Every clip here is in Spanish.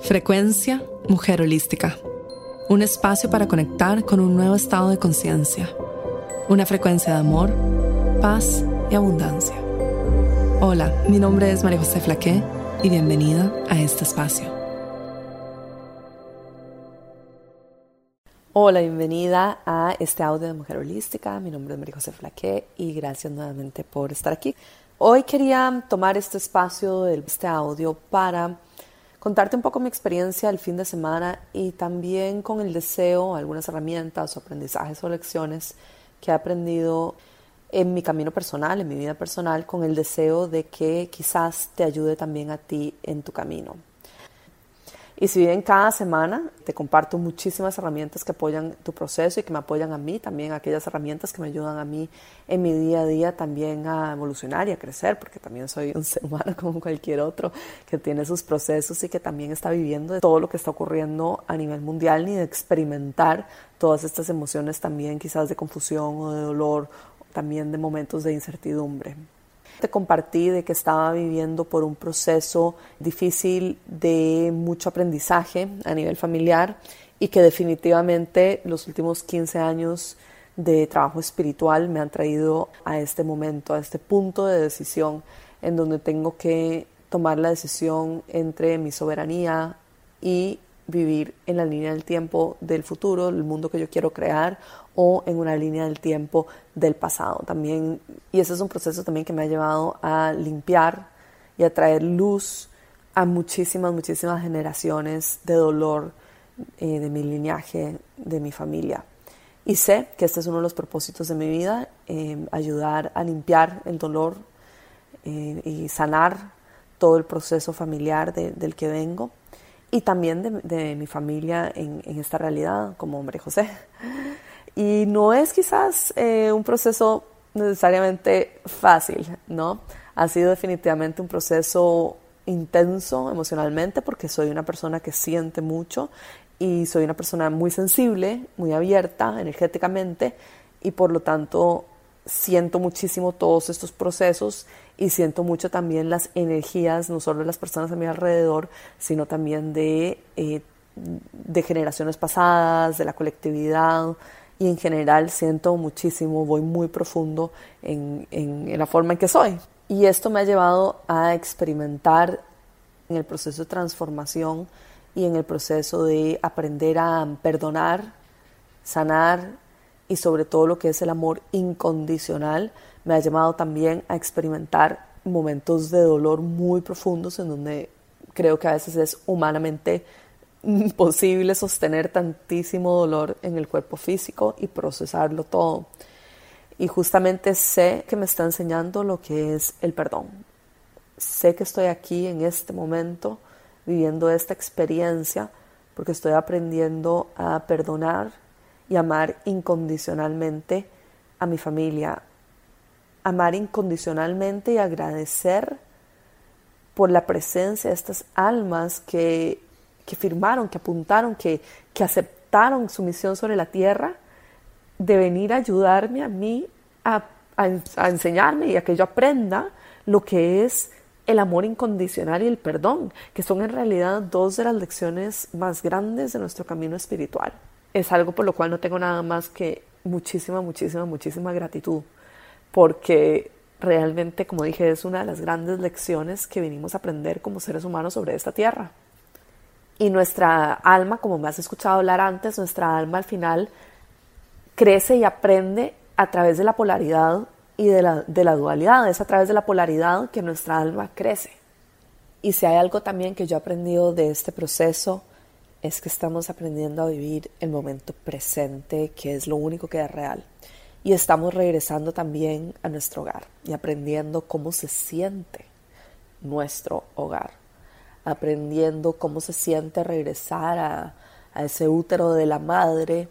Frecuencia Mujer Holística. Un espacio para conectar con un nuevo estado de conciencia. Una frecuencia de amor, paz y abundancia. Hola, mi nombre es María José Flaqué y bienvenida a este espacio. Hola, bienvenida a este audio de Mujer Holística. Mi nombre es María José Flaqué y gracias nuevamente por estar aquí. Hoy quería tomar este espacio este audio para contarte un poco mi experiencia el fin de semana y también con el deseo, algunas herramientas o aprendizajes o lecciones que he aprendido en mi camino personal, en mi vida personal, con el deseo de que quizás te ayude también a ti en tu camino. Y si bien cada semana te comparto muchísimas herramientas que apoyan tu proceso y que me apoyan a mí, también aquellas herramientas que me ayudan a mí en mi día a día también a evolucionar y a crecer, porque también soy un ser humano como cualquier otro que tiene sus procesos y que también está viviendo de todo lo que está ocurriendo a nivel mundial ni de experimentar todas estas emociones también quizás de confusión o de dolor, también de momentos de incertidumbre. Te compartí de que estaba viviendo por un proceso difícil de mucho aprendizaje a nivel familiar y que definitivamente los últimos 15 años de trabajo espiritual me han traído a este momento, a este punto de decisión en donde tengo que tomar la decisión entre mi soberanía y vivir en la línea del tiempo del futuro, el mundo que yo quiero crear, o en una línea del tiempo del pasado. También, y ese es un proceso también que me ha llevado a limpiar y a traer luz a muchísimas, muchísimas generaciones de dolor eh, de mi linaje, de mi familia. Y sé que este es uno de los propósitos de mi vida, eh, ayudar a limpiar el dolor eh, y sanar todo el proceso familiar del que vengo y también de, mi familia en, esta realidad como hombre José. Y no es quizás eh, un proceso necesariamente fácil, ¿no? Ha sido definitivamente un proceso intenso emocionalmente porque soy una persona que siente mucho y soy una persona muy sensible, muy abierta energéticamente y por lo tanto siento muchísimo todos estos procesos y siento mucho también las energías, no solo de las personas a mi alrededor, sino también de, eh, de generaciones pasadas, de la colectividad, y en general siento muchísimo, voy muy profundo en, en, la forma en que soy. Y esto me ha llevado a experimentar en el proceso de transformación y en el proceso de aprender a perdonar, sanar y sobre todo lo que es el amor incondicional, me ha llevado también a experimentar momentos de dolor muy profundos en donde creo que a veces es humanamente imposible sostener tantísimo dolor en el cuerpo físico y procesarlo todo. Y justamente sé que me está enseñando lo que es el perdón. Sé que estoy aquí en este momento viviendo esta experiencia porque estoy aprendiendo a perdonar y amar incondicionalmente a mi familia. Amar incondicionalmente y agradecer por la presencia de estas almas que, firmaron, que apuntaron, que, que aceptaron su misión sobre la tierra, de venir a ayudarme a mí a, a enseñarme y a que yo aprenda lo que es el amor incondicional y el perdón, que son en realidad dos de las lecciones más grandes de nuestro camino espiritual es algo por lo cual no tengo nada más que muchísima, muchísima, muchísima gratitud, porque realmente, como dije, es una de las grandes lecciones que vinimos a aprender como seres humanos sobre esta tierra. Y nuestra alma, como me has escuchado hablar antes, nuestra alma al final crece y aprende a través de la polaridad y de la, de la dualidad. Es a través de la polaridad que nuestra alma crece. Y si hay algo también que yo he aprendido de este proceso, es que estamos aprendiendo a vivir el momento presente, que es lo único que es real. Y estamos regresando también a nuestro hogar y aprendiendo cómo se siente nuestro hogar, aprendiendo cómo se siente regresar a, a ese útero de la madre,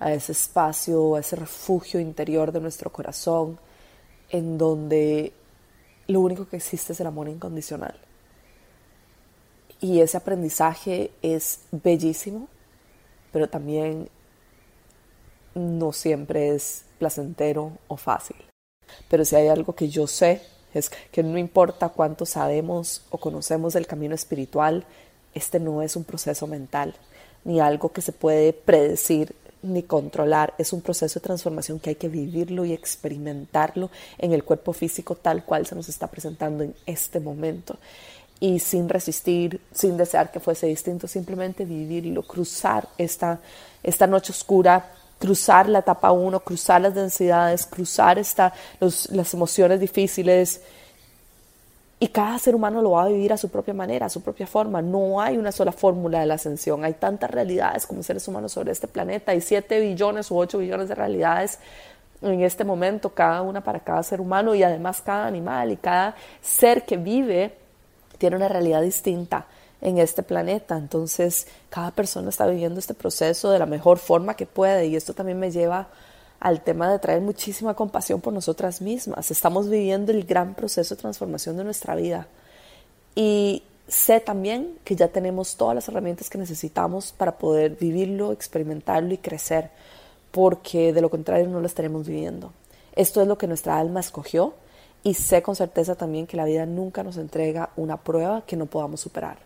a ese espacio, a ese refugio interior de nuestro corazón, en donde lo único que existe es el amor incondicional y ese aprendizaje es bellísimo, pero también no siempre es placentero o fácil. Pero si hay algo que yo sé, es que no importa cuánto sabemos o conocemos del camino espiritual, este no es un proceso mental, ni algo que se puede predecir ni controlar. Es un proceso de transformación que hay que vivirlo y experimentarlo en el cuerpo físico tal cual se nos está presentando en este momento. Y sin resistir, sin desear que fuese distinto, simplemente vivirlo, cruzar esta, esta noche oscura, cruzar la etapa 1, cruzar las densidades, cruzar esta, las emociones difíciles, y cada ser humano lo va a vivir a su propia manera, a su propia forma. No hay una sola fórmula de la ascensión. Hay tantas realidades como seres humanos sobre este planeta. Hay 7 billones u 8 billones de realidades en este momento, cada una para cada ser humano y además cada animal y cada ser que vive tiene una realidad distinta en este planeta. Entonces, cada persona está viviendo este proceso de la mejor forma que puede y esto también me lleva al tema de traer muchísima compasión por nosotras mismas. Estamos viviendo el gran proceso de transformación de nuestra vida. Y sé también que ya tenemos todas las herramientas que necesitamos para poder vivirlo, experimentarlo y crecer, porque de lo contrario no lo estaremos viviendo. Esto es lo que nuestra alma escogió y sé con certeza también que la vida nunca nos entrega una prueba que no podamos superar.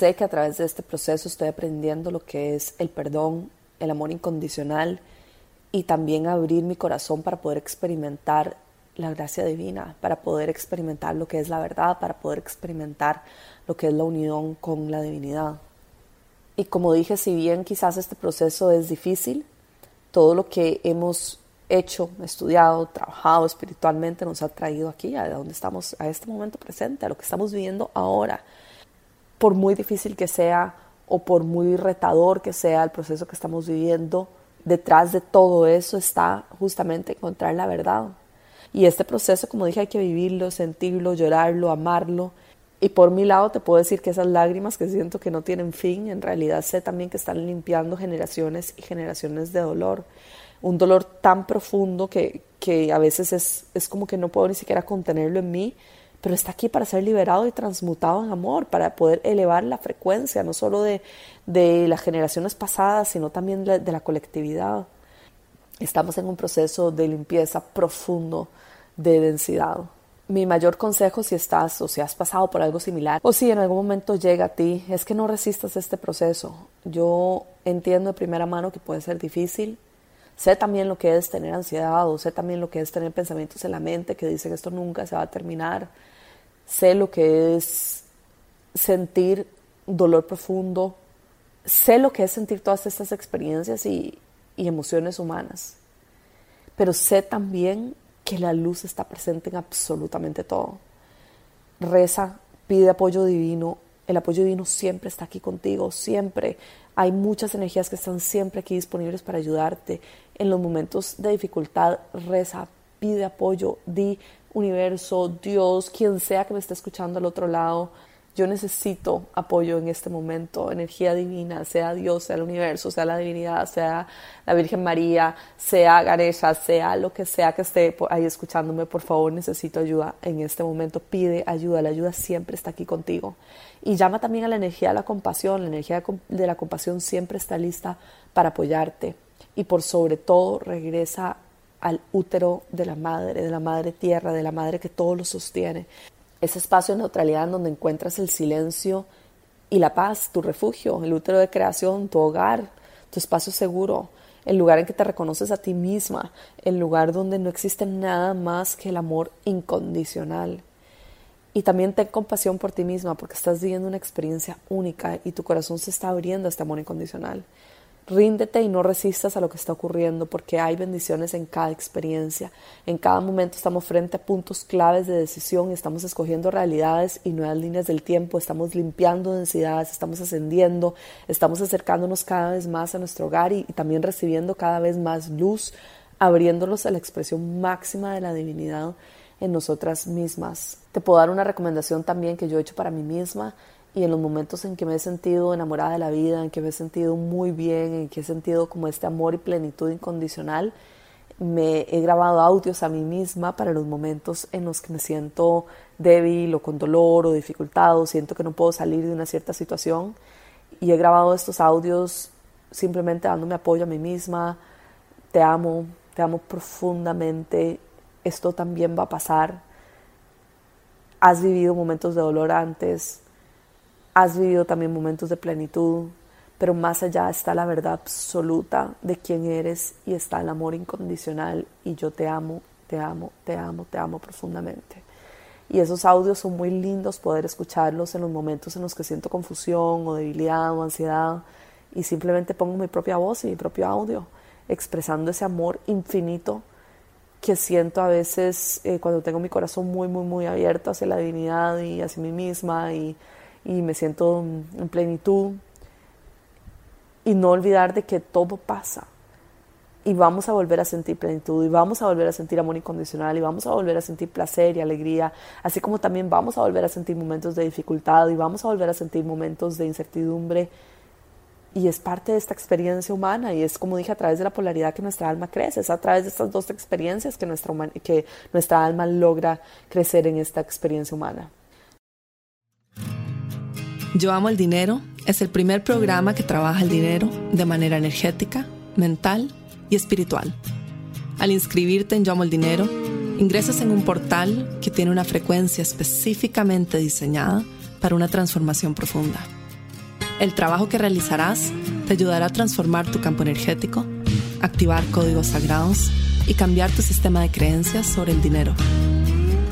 sé que a través de este proceso estoy aprendiendo lo que es el perdón, el amor incondicional y también abrir mi corazón para poder experimentar la gracia divina, para poder experimentar lo que es la verdad, para poder experimentar lo que es la unión con la divinidad. Y como dije, si bien quizás este proceso es difícil, todo lo que hemos hecho, estudiado, trabajado espiritualmente nos ha traído aquí, a donde estamos, a este momento presente, a lo que estamos viviendo ahora por muy difícil que sea o por muy retador que sea el proceso que estamos viviendo, detrás de todo eso está justamente encontrar la verdad. Y este proceso, como dije, hay que vivirlo, sentirlo, llorarlo, amarlo. Y por mi lado te puedo decir que esas lágrimas que siento que no tienen fin, en realidad sé también que están limpiando generaciones y generaciones de dolor. Un dolor tan profundo que, que a veces es, es como que no puedo ni siquiera contenerlo en mí, pero está aquí para ser liberado y transmutado en amor, para poder elevar la frecuencia, no solo de, las generaciones pasadas, sino también de, de la colectividad. Estamos en un proceso de limpieza profundo de densidad. Mi mayor consejo si estás o si has pasado por algo similar o si en algún momento llega a ti es que no resistas este proceso. Yo entiendo de primera mano que puede ser difícil, Sé también lo que es tener ansiedad o sé también lo que es tener pensamientos en la mente que dicen esto nunca se va a terminar sé lo que es sentir dolor profundo, sé lo que es sentir todas estas experiencias y, emociones humanas, pero sé también que la luz está presente en absolutamente todo. Reza, pide apoyo divino, el apoyo divino siempre está aquí contigo, siempre. Hay muchas energías que están siempre aquí disponibles para ayudarte. En los momentos de dificultad, reza, pide apoyo, di, universo, Dios, quien sea que me esté escuchando al otro lado, yo necesito apoyo en este momento, energía divina, sea Dios, sea el universo, sea la divinidad, sea la Virgen María, sea Ganesha, sea lo que sea que esté ahí escuchándome, por favor, necesito ayuda en este momento. Pide ayuda, la ayuda siempre está aquí contigo. Y llama también a la energía de la compasión, la energía de la compasión siempre está lista para apoyarte. Y por sobre todo, regresa al útero de la madre, de la madre tierra, de la madre que todo lo sostiene. Ese espacio de neutralidad en donde encuentras el silencio y la paz, tu refugio, el útero de creación, tu hogar, tu espacio seguro, el lugar en que te reconoces a ti misma, el lugar donde no existe nada más que el amor incondicional. Y también ten compasión por ti misma porque estás viviendo una experiencia única y tu corazón se está abriendo a este amor incondicional. Ríndete y no resistas a lo que está ocurriendo porque hay bendiciones en cada experiencia. En cada momento estamos frente a puntos claves de decisión, estamos escogiendo realidades y nuevas líneas del tiempo, estamos limpiando densidades, estamos ascendiendo, estamos acercándonos cada vez más a nuestro hogar y, también recibiendo cada vez más luz, abriéndonos a la expresión máxima de la divinidad en nosotras mismas. Te puedo dar una recomendación también que yo he hecho para mí misma y en los momentos en que me he sentido enamorada de la vida, en que me he sentido muy bien, en que he sentido como este amor y plenitud incondicional, me he grabado audios a mí misma para los momentos en los que me siento débil o con dolor o dificultad o siento que no puedo salir de una cierta situación. Y he grabado estos audios simplemente dándome apoyo a mí misma, te amo, te amo profundamente, esto también va a pasar, has vivido momentos de dolor antes, has vivido también momentos de plenitud, pero más allá está la verdad absoluta de quién eres y está el amor incondicional y yo te amo, te amo, te amo, te amo profundamente. Y esos audios son muy lindos poder escucharlos en los momentos en los que siento confusión o debilidad o ansiedad y simplemente pongo mi propia voz y mi propio audio expresando ese amor infinito que siento a veces eh, cuando tengo mi corazón muy, muy, muy abierto hacia la divinidad y hacia mí misma y, y me siento en plenitud. Y no olvidar de que todo pasa y vamos a volver a sentir plenitud y vamos a volver a sentir amor incondicional y vamos a volver a sentir placer y alegría, así como también vamos a volver a sentir momentos de dificultad y vamos a volver a sentir momentos de incertidumbre y es parte de esta experiencia humana y es como dije a través de la polaridad que nuestra alma crece, es a través de estas dos experiencias que nuestra, que nuestra alma logra crecer en esta experiencia humana. Yo amo el dinero es el primer programa que trabaja el dinero de manera energética, mental y espiritual. Al inscribirte en Yo amo el dinero, ingresas en un portal que tiene una frecuencia específicamente diseñada para una transformación profunda el trabajo que realizarás te ayudará a transformar tu campo energético, activar códigos sagrados y cambiar tu sistema de creencias sobre el dinero.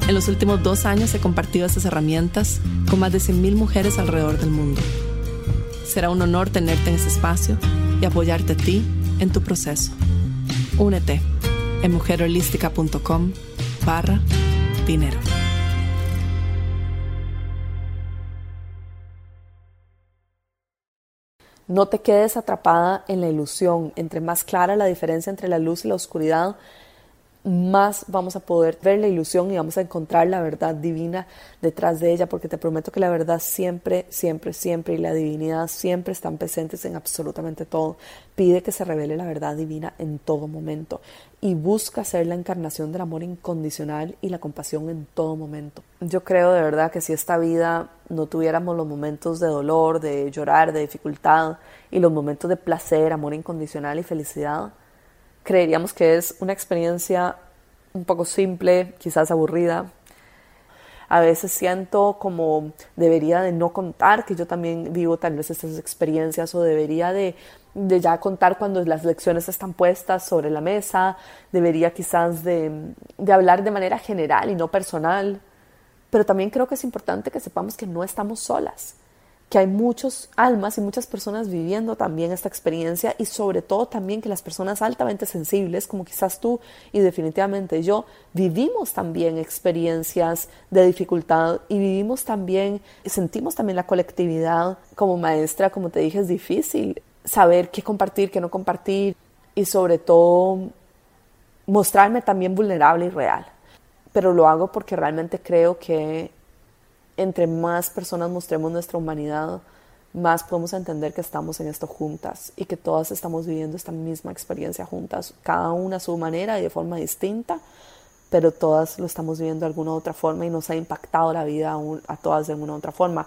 En los últimos dos años he compartido estas herramientas con más de 100.000 mujeres alrededor del mundo. Será un honor tenerte en ese espacio y apoyarte a ti en tu proceso. Únete en mujerholística.com barra dinero. No te quedes atrapada en la ilusión. Entre más clara la diferencia entre la luz y la oscuridad, más vamos a poder ver la ilusión y vamos a encontrar la verdad divina detrás de ella, porque te prometo que la verdad siempre, siempre, siempre y la divinidad siempre están presentes en absolutamente todo. Pide que se revele la verdad divina en todo momento y busca ser la encarnación del amor incondicional y la compasión en todo momento. Yo creo de verdad que si esta vida no tuviéramos los momentos de dolor, de llorar, de dificultad y los momentos de placer, amor incondicional y felicidad, creeríamos que es una experiencia un poco simple, quizás aburrida. A veces siento como debería de no contar que yo también vivo tal vez estas experiencias o debería de, de ya contar cuando las lecciones están puestas sobre la mesa, debería quizás de, de hablar de manera general y no personal. Pero también creo que es importante que sepamos que no estamos solas que hay muchos almas y muchas personas viviendo también esta experiencia y sobre todo también que las personas altamente sensibles, como quizás tú y definitivamente yo, vivimos también experiencias de dificultad y vivimos también, sentimos también la colectividad. Como maestra, como te dije, es difícil saber qué compartir, qué no compartir y sobre todo mostrarme también vulnerable y real. Pero lo hago porque realmente creo que entre más personas mostremos nuestra humanidad, más podemos entender que estamos en esto juntas y que todas estamos viviendo esta misma experiencia juntas, cada una a su manera y de forma distinta, pero todas lo estamos viviendo de alguna u otra forma y nos ha impactado la vida a, todas de alguna u otra forma.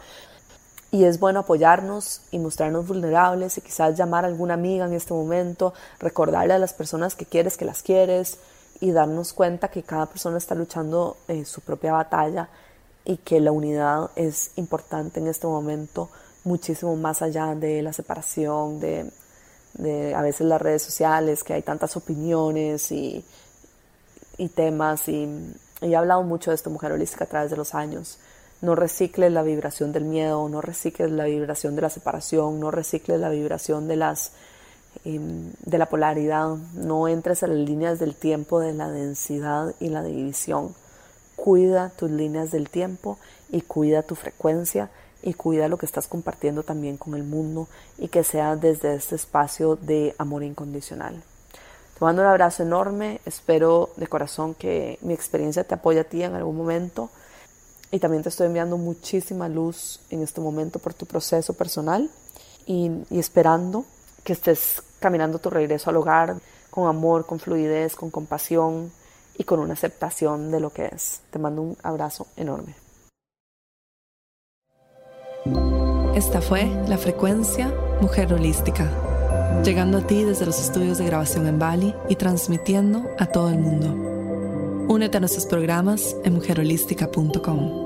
Y es bueno apoyarnos y mostrarnos vulnerables y quizás llamar a alguna amiga en este momento, recordarle a las personas que quieres que las quieres y darnos cuenta que cada persona está luchando eh, su propia batalla y que la unidad es importante en este momento muchísimo más allá de la separación, de, a veces las redes sociales, que hay tantas opiniones y, y temas. Y, he hablado mucho de esto, mujer holística, a través de los años. No recicles la vibración del miedo, no recicles la vibración de la separación, no recicles la vibración de, las, em, de la polaridad, no entres a las líneas del tiempo de la densidad y la división cuida tus líneas del tiempo y cuida tu frecuencia y cuida lo que estás compartiendo también con el mundo y que sea desde este espacio de amor incondicional. Te mando un abrazo enorme, espero de corazón que mi experiencia te apoye a ti en algún momento y también te estoy enviando muchísima luz en este momento por tu proceso personal y, y esperando que estés caminando tu regreso al hogar con amor, con fluidez, con compasión, y con una aceptación de lo que es. Te mando un abrazo enorme. Esta fue la frecuencia Mujer Holística llegando a ti desde los estudios de grabación en Bali y transmitiendo a todo el mundo. Únete a nuestros programas en mujerholística.com.